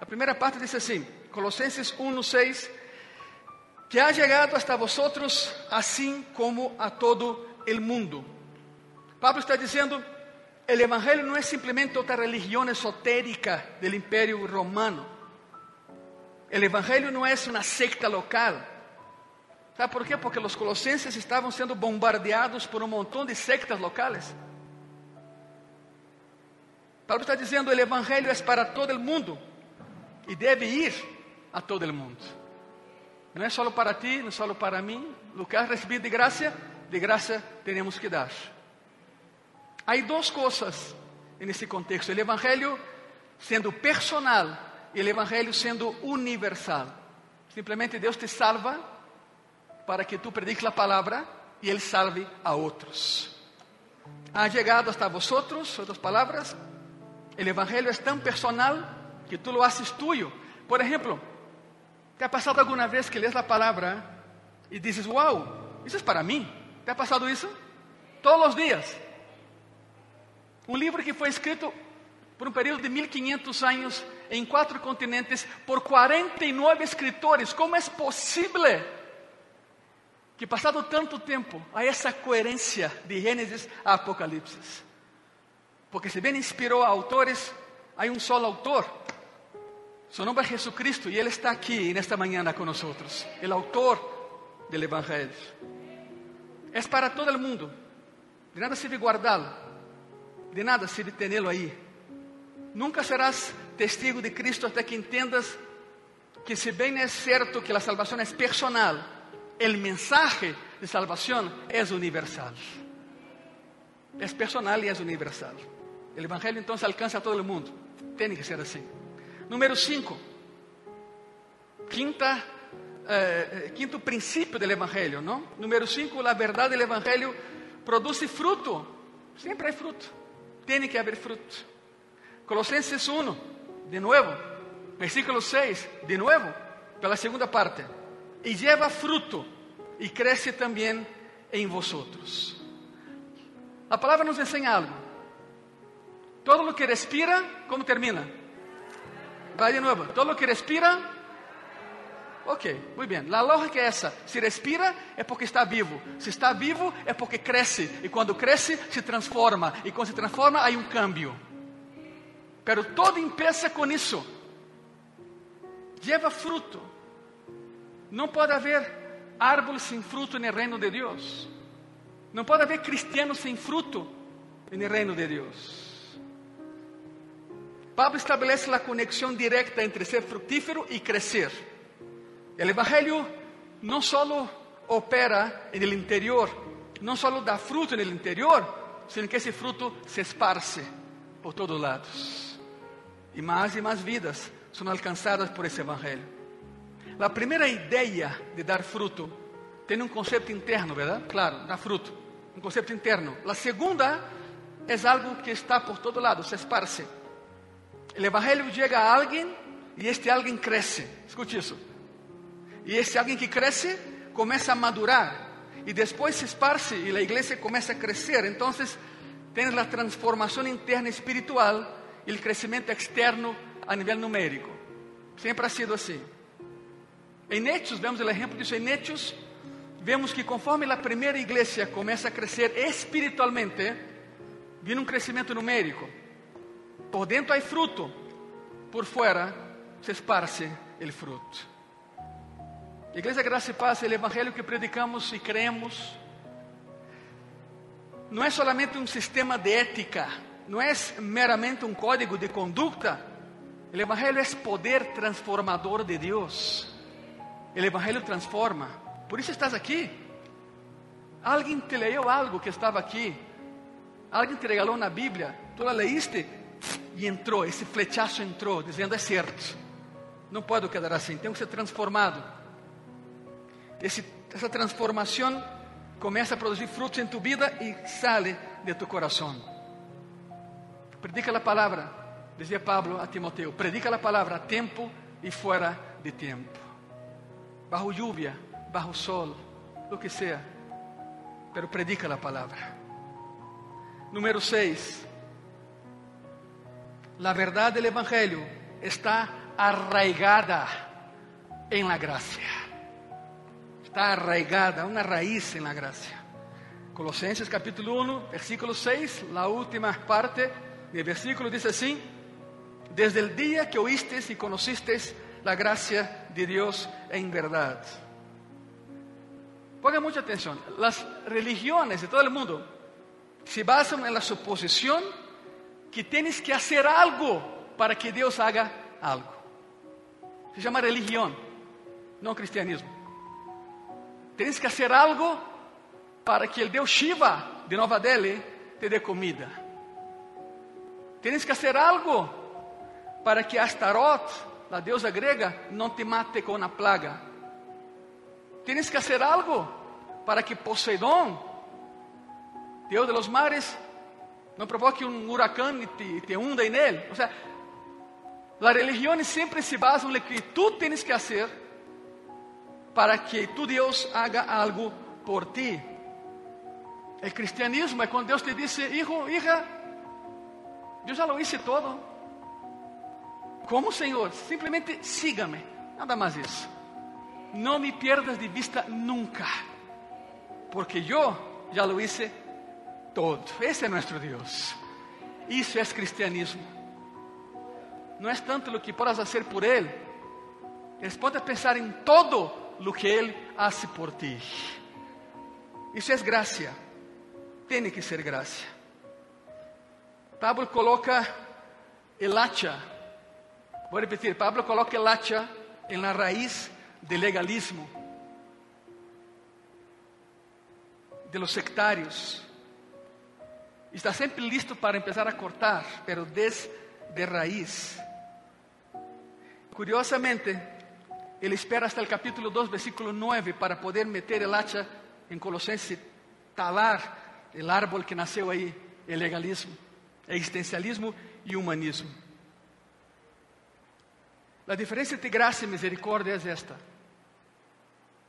A primeira parte diz assim: Colossenses 1, 6. Que ha chegado hasta vosotros assim como a todo el mundo. Pablo está dizendo: el Evangelho não é simplesmente outra religião esotérica del Império Romano. El Evangelho não é uma secta local. ¿Sabe por quê? Porque os colossenses estavam sendo bombardeados por um montão de sectas locais. Paulo está dizendo: o Evangelho é para todo o mundo e deve ir a todo o mundo. Não é só para ti, não é só para mim. O que has recebido de graça, de graça temos que dar. Há duas coisas nesse contexto: o Evangelho sendo personal e o Evangelho sendo universal. Simplesmente Deus te salva para que tu prediques a palavra e Ele salve a outros. Ha chegado hasta vosotros, outras palavras, El Evangelio es tan personal que tú lo haces tuyo. Por ejemplo, ¿te ha pasado alguna vez que lees la palabra y dices, wow, eso es para mí? ¿Te ha pasado eso? Todos los días. Un libro que fue escrito por un periodo de 1500 años en cuatro continentes por 49 escritores. ¿Cómo es posible que pasado tanto tiempo hay esa coherencia de Génesis a Apocalipsis? Porque se bem inspirou a autores, há um solo autor. Su nombre é Jesucristo e Ele está aqui nesta manhã com nós, o autor do Evangelho. É para todo mundo. De nada sirve guardá-lo, de nada sirve tê-lo aí. Nunca serás testigo de Cristo até que entendas que, se bem é certo que a salvação é personal, o mensaje de salvação é universal. É personal e é universal. O Evangelho então se alcança a todo o mundo. Tem que ser assim. Número 5. Quinta, eh, quinto princípio do Evangelho, não? Número cinco, a verdade do Evangelho produz fruto. Sempre há fruto. Tem que haver fruto. Colossenses 1, de novo, versículo 6, de novo, pela segunda parte. E lleva fruto e cresce também em vosotros. A palavra nos ensina algo. Todo lo que respira, como termina? Vai de novo. Todo lo que respira. Ok, muito bem. A lógica é essa: se respira é porque está vivo. Se está vivo é porque cresce. E quando cresce, se transforma. E quando se transforma, há um cambio. Pero todo empieza com isso. Lleva fruto. Não pode haver árvore sem fruto no reino de Deus. Não pode haver cristiano sem fruto no reino de Deus. Pablo estabelece a conexão direta entre ser frutífero e crescer. O Evangelho não só opera no interior, não só dá fruto no interior, sino que esse fruto se esparce por todos lados. E mais e mais vidas são alcançadas por esse Evangelho. A primeira ideia de dar fruto tem um conceito interno, verdade? Claro, dá fruto, um conceito interno. A segunda é algo que está por todo lado, se esparce. O Evangelho chega a alguém e este alguém cresce. Escute isso. E esse alguém que cresce começa a madurar e depois se esparce e a igreja começa a crescer. Então, tens a transformação interna espiritual e o crescimento externo a nível numérico. Sempre ha sido assim. Em Hechos, vemos o exemplo disso. Em Hechos, vemos que conforme a primeira igreja começa a crescer espiritualmente, viene um crescimento numérico. Por dentro há fruto, por fora se esparce o fruto. Igreja Graça e Paz, o evangelho que predicamos e creemos, não é solamente um sistema de ética, não é meramente um código de conduta. O evangelho é poder transformador de Deus. O evangelho transforma. Por isso estás aqui. Alguém te leu algo que estava aqui. Alguém te regalou na Bíblia. Tu la leíste e entrou, esse flechaço entrou, dizendo: é certo, não pode quedar assim, tenho que ser transformado. Esse, essa transformação começa a produzir frutos em tu vida e sale de tu coração. Predica a palavra, dizia Pablo a Timoteo: predica a palavra a tempo e fora de tempo, bajo lluvia, bajo sol, lo que sea, pero predica a palavra. Número 6 la verdad del Evangelio está arraigada en la gracia. Está arraigada, una raíz en la gracia. Colosenses capítulo 1, versículo 6, la última parte del versículo dice así, desde el día que oísteis y conocisteis la gracia de Dios en verdad. Ponga mucha atención, las religiones de todo el mundo se basan en la suposición que tienes que hacer algo para que Deus haga algo. Se chama religião, não cristianismo. Tienes que hacer algo para que o Deus Shiva de Nova Delhi te dê comida. Tienes que hacer algo para que Astaroth, a deusa grega, não te mate com uma plaga. Tienes que hacer algo para que Poseidón, Deus de los mares, não provoque um huracão e te, te hunda em ele. Ou seja, as religiões sempre se basam no que tu tens que fazer para que tu Deus haga algo por ti. O cristianismo é quando Deus te diz, hijo, hija, eu já lo hice todo. Como Senhor, simplesmente sígame, nada mais isso. Não me pierdas de vista nunca, porque eu já lo hice todo. Esse é nosso Deus. Isso é cristianismo. Não é tanto o que podes fazer por Ele, eles podem pensar em todo o que Ele hace por ti. Isso é graça. Tem que ser graça. Pablo coloca el hacha. Vou repetir: Pablo coloca el hacha em la raiz del legalismo, de los sectários está sempre listo para começar a cortar, pero desde raiz. Curiosamente, Ele espera hasta el capítulo 2, versículo 9, para poder meter el hacha en Colosenses, talar el árbol que nasceu aí, el legalismo, existencialismo e humanismo. A diferença entre graça e misericórdia é esta: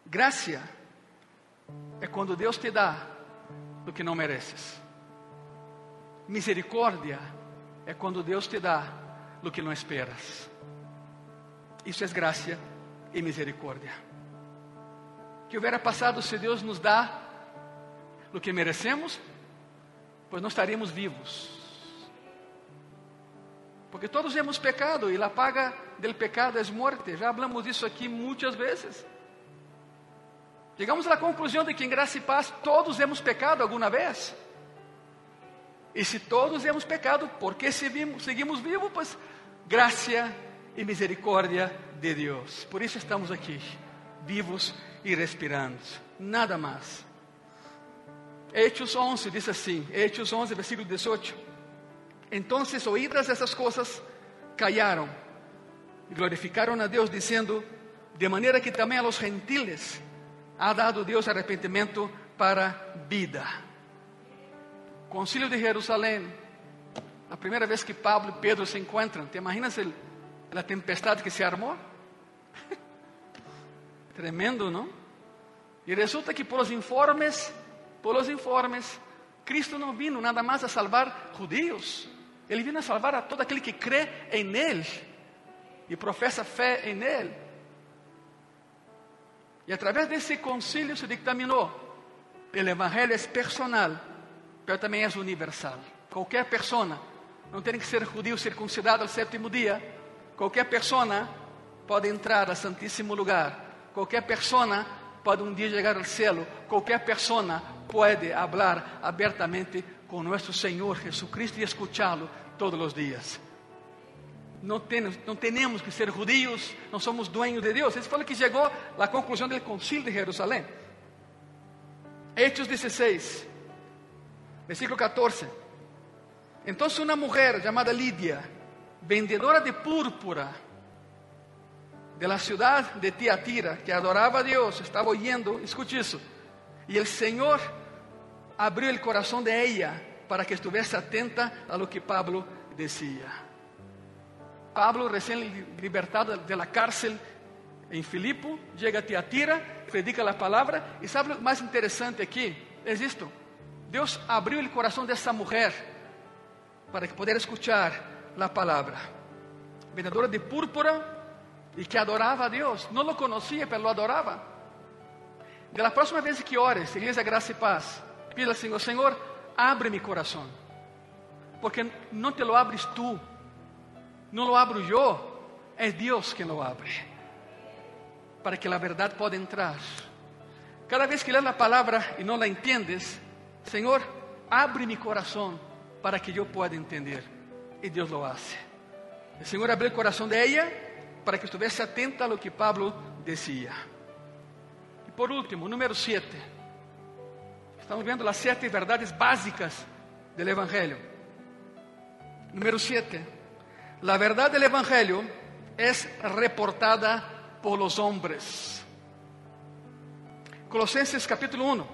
graça é quando Deus te dá o que não mereces. Misericórdia é quando Deus te dá o que não esperas. Isso é graça e misericórdia. Que hubiera passado se Deus nos dá o que merecemos? Pois não estaríamos vivos. Porque todos hemos pecado e a paga del pecado é morte. Já hablamos disso aqui muitas vezes. Chegamos à conclusão de que em graça e paz todos hemos pecado alguma vez. E se todos hemos pecado, por que seguimos vivos? Pues graça e misericórdia de Deus. Por isso estamos aqui, vivos e respirando. Nada mais. Hechos 11 diz assim, Hechos 11, versículo 18. Então, oídas essas coisas, callaram e glorificaram a Deus, dizendo: De maneira que também a los gentiles ha dado Deus arrependimento para vida. Concílio de Jerusalém, a primeira vez que Pablo e Pedro se encontram, te imaginas a tempestade que se armou? Tremendo, não? E resulta que por os informes, por os informes, Cristo não vino nada mais a salvar judeus, Ele vino a salvar a todo aquele que crê em Ele e professa fé em Ele. E através desse concílio se dictaminou: o Evangelho é personal, mas também é universal. Qualquer pessoa, não tem que ser judeu circuncidado ao sétimo dia, Qualquer pessoa pode entrar ao Santíssimo Lugar. Qualquer pessoa pode um dia chegar ao céu. Qualquer pessoa pode falar abertamente com nosso Senhor Jesucristo e escuchá-lo todos os dias. Não, temos, não temos que ser judios, não somos dueños de Deus. Isso foi o que chegou à conclusão do concílio de Jerusalém. Hechos 16, versículo 14. Então, uma mulher chamada Lídia, vendedora de púrpura de la ciudad de Tiatira, que adoraba a Dios, estaba oyendo, escuche eso, y el Señor abrió el corazón de ella para que estuviese atenta a lo que Pablo decía. Pablo, recién libertado de la cárcel en Filipo, llega a Tiatira, predica la palabra, y sabe lo más interesante aquí, es esto, Dios abrió el corazón de esa mujer para que pudiera escuchar la palabra. Vendedora de púrpura e que adorava a Deus. Não lo conhecia, mas lo adorava. De la próxima vez que ores, Igreja Graça e Paz, pida ao Senhor, Senhor, abre mi coração. Porque não te lo abres tu, não lo abro eu, é Deus quem lo abre. Para que a verdade possa entrar. Cada vez que lees a palavra e não la entiendes, Senhor, abre mi coração para que eu possa entender y Dios lo hace. El Señor abrió el corazón de ella para que estuviese atenta a lo que Pablo decía. Y por último, número 7. Estamos viendo las siete verdades básicas del Evangelio. Número 7. La verdad del Evangelio es reportada por los hombres. Colosenses capítulo 1,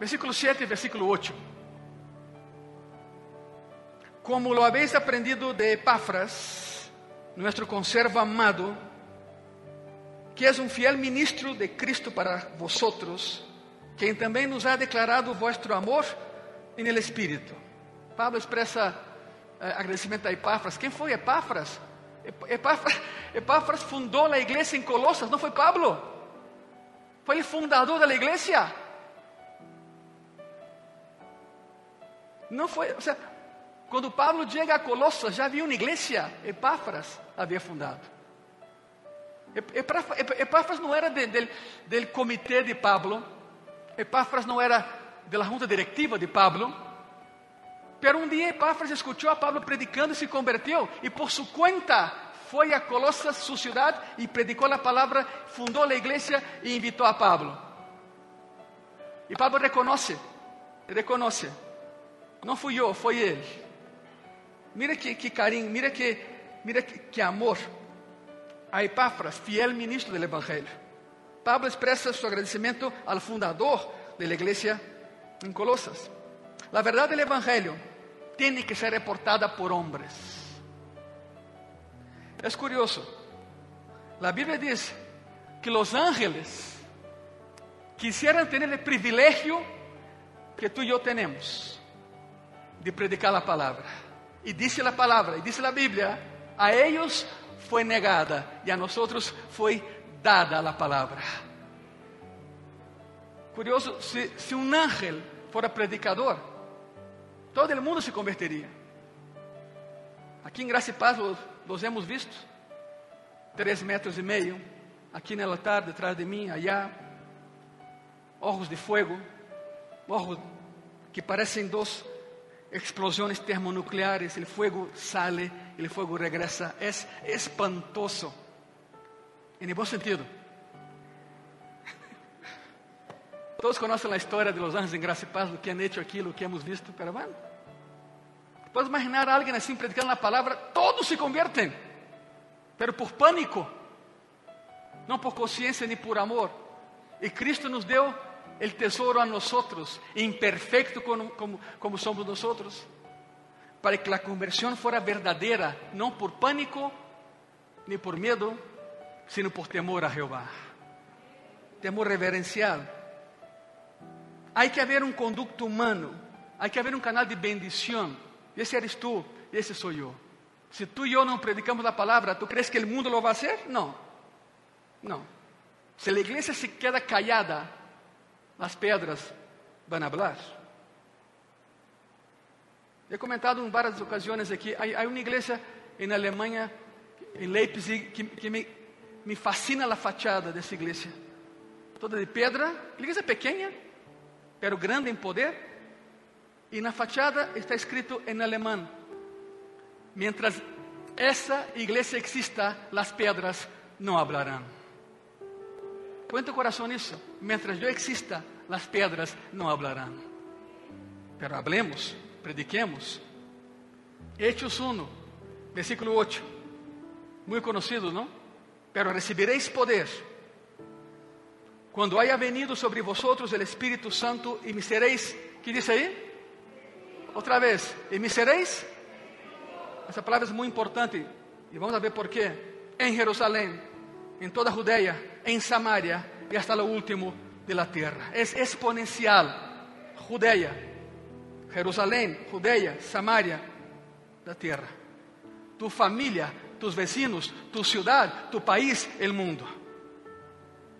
versículo 7 y versículo 8. como lo habéis aprendido de Epáfras, nuestro conservo amado, que es un fiel ministro de Cristo para vosotros, quien también nos ha declarado vuestro amor en el Espíritu. Pablo expresa eh, agradecimiento a Epáfras. ¿Quién fue Epáfras? Epáfras? Epáfras fundó la iglesia en Colosas, no fue Pablo. Fue el fundador de la iglesia. No fue, o sea, quando Pablo chega a Colossos, já havia uma igreja, Epáfras havia fundado. Epáfras não era do comitê de Pablo, Epáfras não era da junta diretiva de Pablo, pero um dia Epáfras escutou a Pablo predicando e se converteu, e por sua conta foi a Colossos, sua cidade, e predicou a palavra, fundou a igreja e invitou a Pablo. E Pablo reconhece, reconhece, não fui eu, foi ele. Mira que, que carinho, mira que, mira que, que amor. a Epáfras, fiel ministro del Evangelio. Pablo expresa su agradecimiento al fundador de la iglesia en Colosas. La verdad del Evangelio tiene que ser reportada por hombres. Es curioso. La Biblia dice que los ángeles quisieran tener el privilegio que tú y yo tenemos de predicar la palabra. Y dice la palabra, y dice la Biblia, a ellos fue negada y a nosotros fue dada la palabra. Curioso, si, si un ángel fuera predicador, todo el mundo se convertiría. Aquí en Gracia y Paz los, los hemos visto. Tres metros y medio, aquí en el altar, detrás de mí, allá, ojos de fuego, ojos que parecen dos explosiones termonucleares, el fuego sale, el fuego regresa. Es espantoso, en el buen sentido. Todos conocen la historia de los ángeles en gracia y paz, lo que han hecho aquí, lo que hemos visto, pero bueno. Puedes imaginar a alguien así predicando la palabra, todos se convierten, pero por pánico, no por conciencia ni por amor. Y Cristo nos dio el tesoro a nosotros, imperfecto como, como, como somos nosotros, para que la conversión fuera verdadera, no por pánico ni por miedo, sino por temor a Jehová. Temor reverencial. Hay que haber un conducto humano, hay que haber un canal de bendición. Y ese eres y ese soy yo. Si tú y yo no predicamos la palabra, ¿tú crees que el mundo lo va a hacer? No, no. Si la iglesia se queda callada, las piedras van a hablar. He comentado en varias ocasiones aquí, hay, hay una iglesia en Alemania, en Leipzig, que, que me, me, fascina la fachada de esa iglesia. Toda de piedra, iglesia pequeña, pero grande en poder. Y en la fachada está escrito en alemán, mientras esa iglesia exista, las piedras no hablarán. Põe tu coração nisso. Mientras eu exista, as pedras não hablarão. Pero hablemos, prediquemos. Hechos 1, versículo 8. Muito conhecido, não? Pero recebereis poder quando haya venido sobre vosotros o Espírito Santo e me sereis, que diz aí? Outra vez, e me sereis? Essa palavra é muito importante e vamos ver por quê. Em Jerusalém, em toda a Judeia, em Samaria e hasta lo último de la tierra. Es exponencial. Judea, Jerusalén, Judea, Samaria, la tierra. Tu familia, tus vecinos, tu ciudad, tu país, el mundo.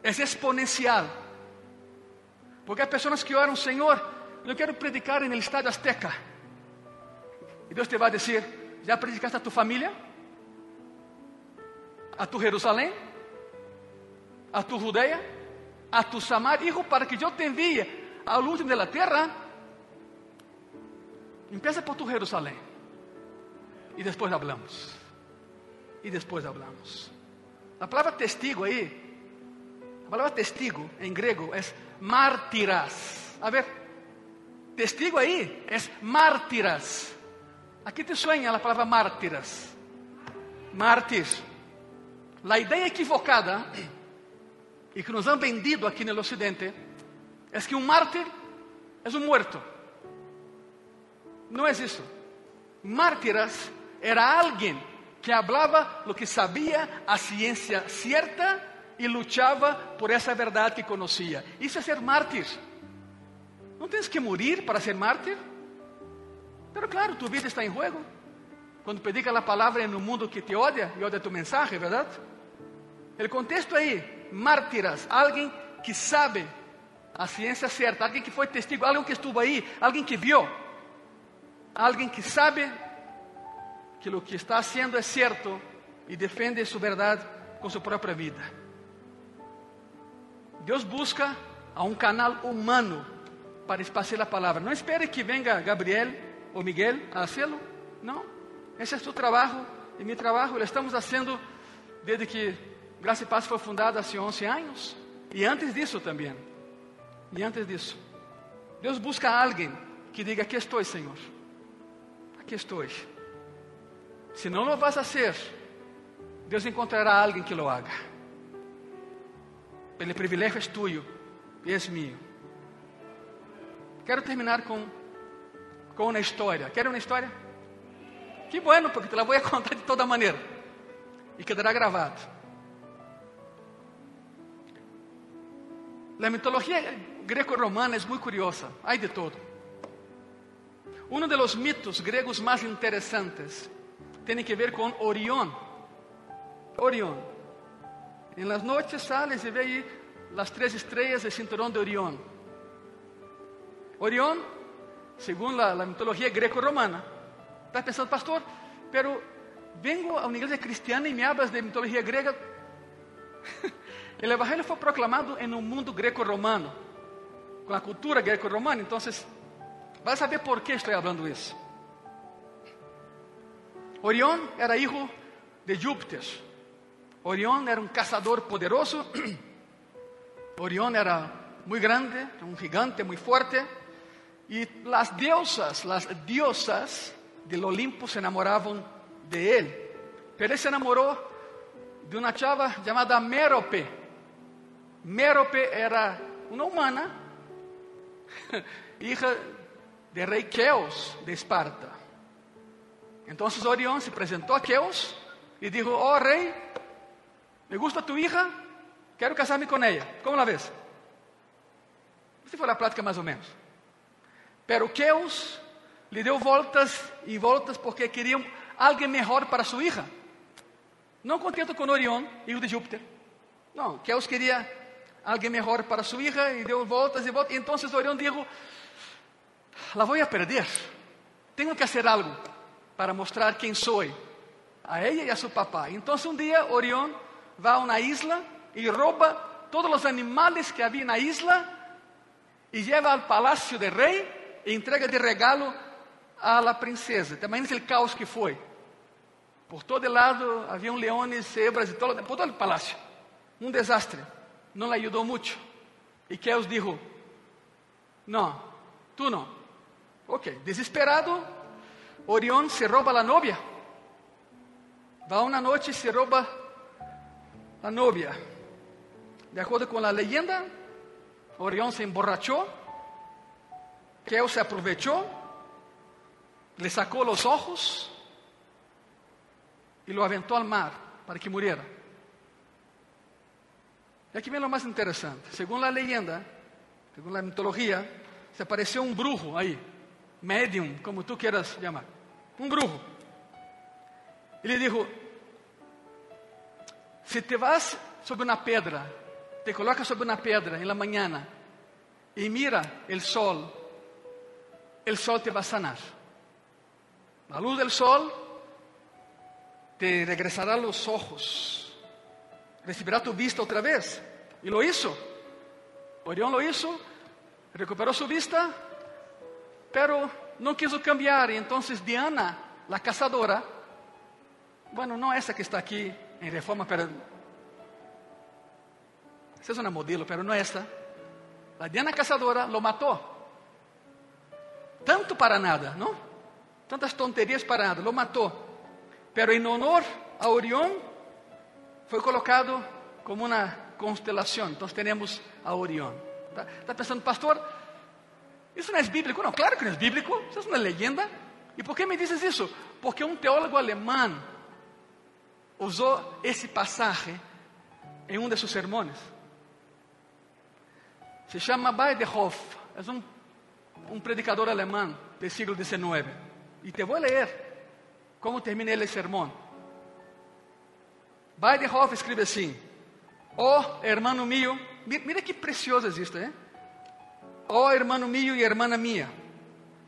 Es exponencial. Porque hay personas que oran, Señor, yo quiero predicar en el Estadio Azteca. Y Dios te va a decir, ¿ya predicaste a tu familia? ¿A tu Jerusalén? ¿A tu Judea? a tu Samaria, hijo, para que yo te envíe al último de la tierra. Empieza por tu Jerusalén. Y después hablamos. Y después hablamos. La palabra testigo ahí, la palabra testigo en griego es mártiras. A ver, testigo ahí es mártiras. Aquí te sueña la palabra mártiras. Mártires. La idea equivocada y que nos han vendido aquí en el occidente es que un mártir es un muerto. No es eso. Mártiras era alguien que hablaba lo que sabía a ciencia cierta y luchaba por esa verdad que conocía. Eso es ser mártir. No tienes que morir para ser mártir. Pero claro, tu vida está en juego. Cuando predica la palabra en un mundo que te odia y odia tu mensaje, ¿verdad? El contexto ahí mártiras, alguém que sabe a ciência certa, alguém que foi testigo, alguém que estuvo aí, alguém que viu, alguém que sabe que o que está haciendo é certo e defende sua verdade com sua própria vida. Deus busca a canal humano para esparcir a palavra. Não espere que venga Gabriel ou Miguel a hacerlo. Não. Esse é seu trabalho e meu. Lo estamos fazendo desde que Graça e Paz foi fundada há 11 anos. E antes disso também. E antes disso. Deus busca alguém que diga: Aqui estou, Senhor. Aqui estou. Se não lo vas a hacer Deus encontrará alguém que lo haga. O privilégio é tuyo e é mío. Quero terminar com, com uma história. Quer uma história? Que bueno, porque te la vou contar de toda maneira. E quedará gravado. A mitologia greco-romana é muito curiosa. Há de todo. Um dos mitos gregos mais interessantes tem que ver com Orión. Orión. En las noches sales y ve ahí las tres estrellas del cinturón de Orión. Orión, según la, la mitología greco-romana, está pensando, pastor, pero vengo a una iglesia cristiana y me hablas de mitología griega. El evangelio fue proclamado en un mundo greco-romano, con la cultura greco-romana, entonces vas a saber por qué estoy hablando eso. Orión era hijo de Júpiter. Orión era un cazador poderoso. Orión era muy grande, un gigante muy fuerte. Y las diosas, las diosas del Olimpo se enamoraban de él. Pero él se enamoró de una chava llamada Mérope. Mérope era una humana, hija de rey Keos de Esparta. Entonces Orión se presentó a Keos y dijo, oh rey, me gusta tu hija, quero casar-me com ela. Como la ves? Se for a prática mais ou menos. Pero Keus lhe deu voltas e voltas porque queriam alguém melhor para sua hija. Não contento com Orion, filho de Júpiter. Não, Keus queria alguém melhor para sua hija e deu voltas e voltas. Então Orion disse: La vou a perder. Tenho que fazer algo para mostrar quem sou a ela e a seu papá. Então um dia Orion vai a uma isla e rouba todos os animales que havia na isla e leva ao palácio do rei e entrega de regalo a la princesa. Te imaginas o caos que foi? Por todo lado haviam leões, zebras e todo, por todo o palácio. Um desastre. Não lhe ajudou muito. E Keos dijo: Não, tu não. Ok, desesperado, Orión se rouba a novia. Va uma noite e se rouba a novia. De acuerdo con la leyenda, Orión se emborrachó, Keo se aprovechó, le sacó los ojos y lo aventó al mar para que muriera. Y aquí viene lo más interesante. Según la leyenda, según la mitología, se apareció un brujo ahí, medium, como tú quieras llamar, un brujo. Y le dijo, se te vas sobre una pedra, te colocas sobre una pedra en la mañana y mira el sol, el sol te va a sanar. La luz del sol te regresará los ojos, recibirá tu vista otra vez. Y lo hizo. Orión lo hizo, recuperó su vista, pero no quiso cambiar. Entonces Diana, la cazadora, bueno, no esa que está aquí en Reforma, pero esa es una modelo, pero no esta. La Diana Cazadora lo mató. Tanto para nada, ¿no? Tantas tonterías para nada, lo mató. Pero en honor a Orión fue colocado como una constelación. Entonces tenemos a Orión. ¿Está, está pensando, pastor, isso não é bíblico? Não, claro que não é bíblico. Isso é uma leyenda. E por que me dizes isso? Porque um teólogo alemão usou esse passagem em um de seus sermões. Se chama Baedehoff, é um, um predicador alemão do século XIX. E te vou ler como termina ele sermão. Baedehoff escreve assim: Oh, hermano mío, mira que precioso existe, ¿eh? Oh, hermano mío e hermana mía,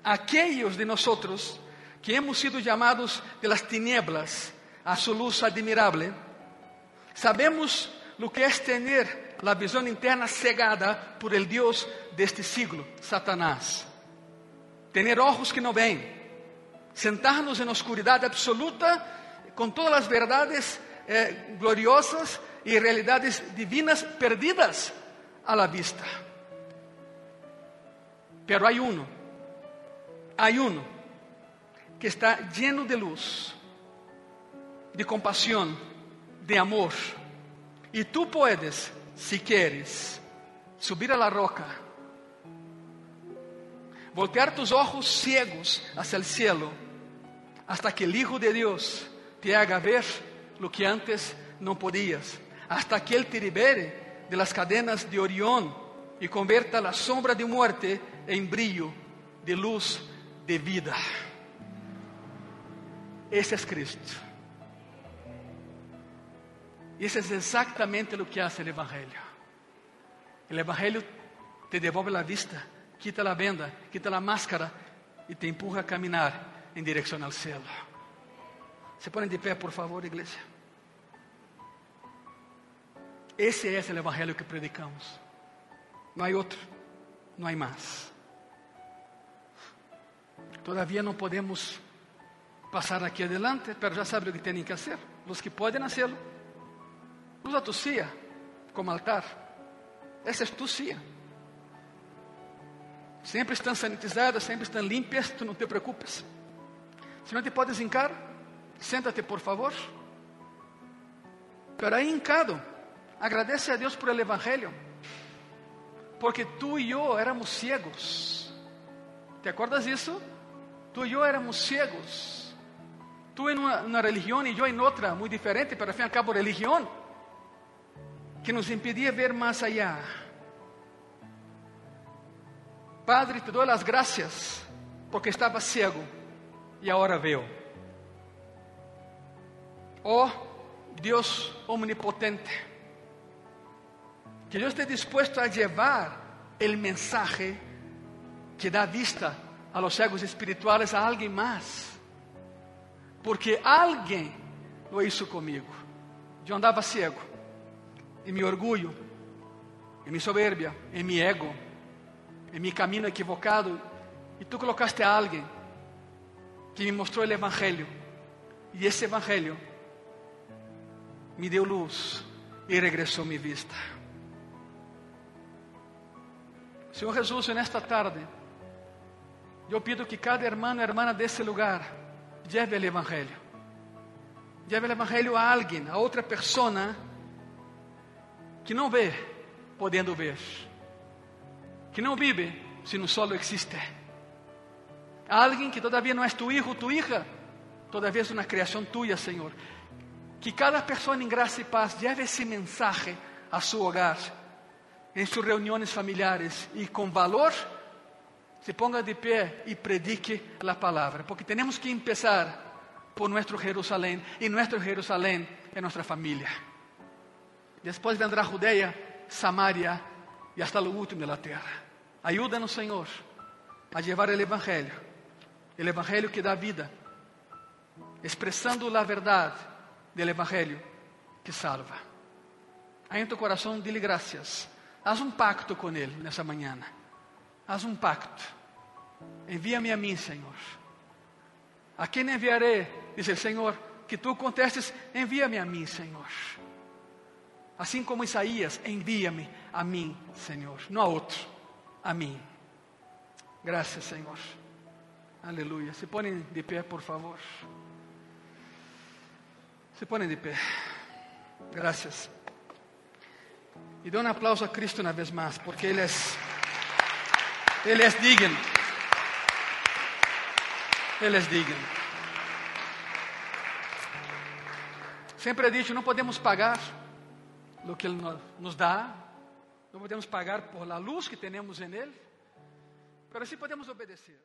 aquellos de nosotros que hemos sido llamados de las tinieblas a su luz admirable, sabemos lo que es tener la visão interna cegada por el Deus deste siglo, Satanás. Tener ojos que não veem, sentarnos en oscuridade absoluta com todas as verdades eh, gloriosas e realidades divinas perdidas a la vista. Pero hay uno, hay uno que está lleno de luz, de compasión, de amor. Y tú puedes, si quieres, subir a la roca, voltear tus ojos ciegos hacia el cielo, hasta que el Hijo de Dios te haga ver lo que antes no podías, hasta que Él te libere de las cadenas de Orión y convierta la sombra de muerte en brillo de luz de vida. Ese es Cristo. Y eso es exactamente lo que hace el Evangelio. El Evangelio te devuelve la vista, quita la venda, quita la máscara y te empuja a caminar en dirección al cielo. Se ponen de pé, por favor, iglesia. Ese es el Evangelio que predicamos. No hay otro, no hay más. Todavía no podemos pasar aqui adelante, pero já sabe o que têm que fazer. Os que podem hacerlo, usa tu silla como altar. Essa é tu silla. Sempre estão sanitizadas, sempre estão limpas, tu não te preocupes. Se não te podes hincar, senta-te por favor. Pero aí hincado, agradece a Deus por el Evangelho. Porque tu e eu éramos ciegos. ¿Te acordas disso? Tu e eu éramos ciegos. Tu em uma, uma religião e eu em outra, muito diferente, pero ao fim e ao cabo religião, que nos impedia ver mais allá. Padre, te dou as graças, porque estava cego e agora veo. Oh Deus omnipotente, que eu esteja disposto a levar o mensaje que dá vista a los cegos espirituales a alguém mais, porque alguém lo hizo comigo. Eu andava cego, em meu orgulho, em minha soberbia, em meu ego, em meu caminho equivocado, e tu colocaste a alguém que me mostrou o Evangelho, e esse Evangelho me deu luz e regressou minha vista. Senhor Jesus, nesta tarde, eu pido que cada irmão e irmã desse lugar lleve o Evangelho. Lleve o Evangelho a alguém, a outra pessoa que não vê, podendo ver. Que não vive, se não solo existe. Alguém que todavia não é tu hijo, tu hija, todavia é uma criação tuya, Senhor. Que cada pessoa em graça e paz lleve esse mensagem a seu hogar, em suas reuniões familiares e com valor se ponga de pé e predique a palavra, porque temos que começar por nosso Jerusalém, e nosso Jerusalém é nossa família. Depois vendrá Judeia, Samaria e hasta o último da terra. Ajuda-nos, Senhor, a levar o Evangelho, o Evangelho que dá vida, expressando a verdade do Evangelho que salva. Aí em tu coração, dile graças. Haz um pacto com Ele nessa manhã. Haz um pacto. Envia-me a mim, Senhor. A quem enviarei? Diz o Senhor, que tu contestes, envia-me a mim, Senhor. Assim como Isaías, envia-me a mim, Senhor. Não a outro, a mim. Graças, Senhor. Aleluia. Se põem de pé, por favor. Se põem de pé. Graças. E dê um aplauso a Cristo uma vez mais, porque Ele é. Ele é digno. Ele é digno. Sempre he dicho, não podemos pagar o que Ele nos dá, não podemos pagar por la luz que temos em Ele, mas sim podemos obedecer.